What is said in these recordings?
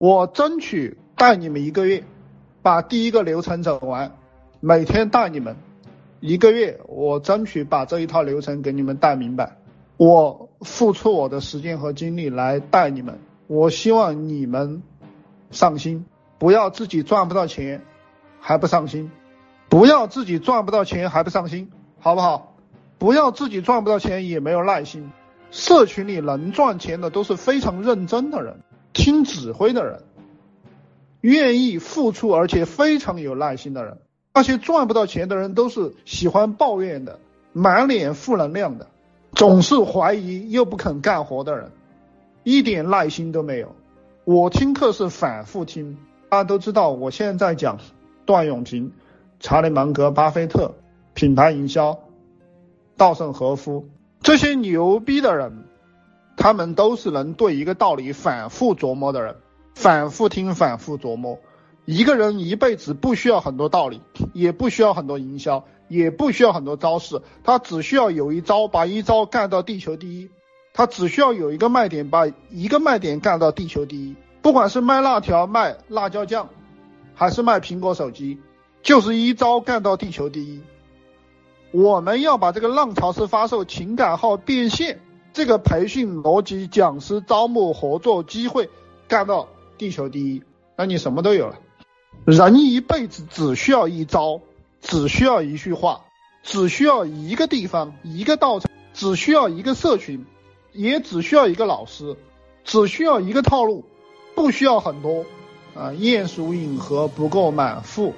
我争取带你们一个月，把第一个流程走完，每天带你们一个月，我争取把这一套流程给你们带明白。我付出我的时间和精力来带你们，我希望你们上心，不要自己赚不到钱还不上心，不要自己赚不到钱还不上心，好不好？不要自己赚不到钱也没有耐心。社群里能赚钱的都是非常认真的人。听指挥的人，愿意付出而且非常有耐心的人，那些赚不到钱的人都是喜欢抱怨的，满脸负能量的，总是怀疑又不肯干活的人，一点耐心都没有。我听课是反复听，大家都知道，我现在讲段永平、查理芒格、巴菲特、品牌营销、稻盛和夫这些牛逼的人。他们都是能对一个道理反复琢磨的人，反复听，反复琢磨。一个人一辈子不需要很多道理，也不需要很多营销，也不需要很多招式，他只需要有一招，把一招干到地球第一。他只需要有一个卖点，把一个卖点干到地球第一。不管是卖辣条、卖辣椒酱，还是卖苹果手机，就是一招干到地球第一。我们要把这个浪潮式发售情感号变现。这个培训逻辑、讲师招募合作机会干到地球第一，那你什么都有了。人一辈子只需要一招，只需要一句话，只需要一个地方、一个道场，只需要一个社群，也只需要一个老师，只需要一个套路，不需要很多。啊，鼹鼠饮河不够满腹，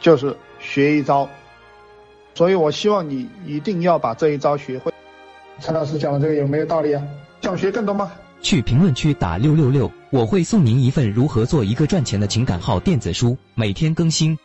就是学一招。所以我希望你一定要把这一招学会。陈老师讲的这个有没有道理啊？想学更多吗？去评论区打六六六，我会送您一份如何做一个赚钱的情感号电子书，每天更新。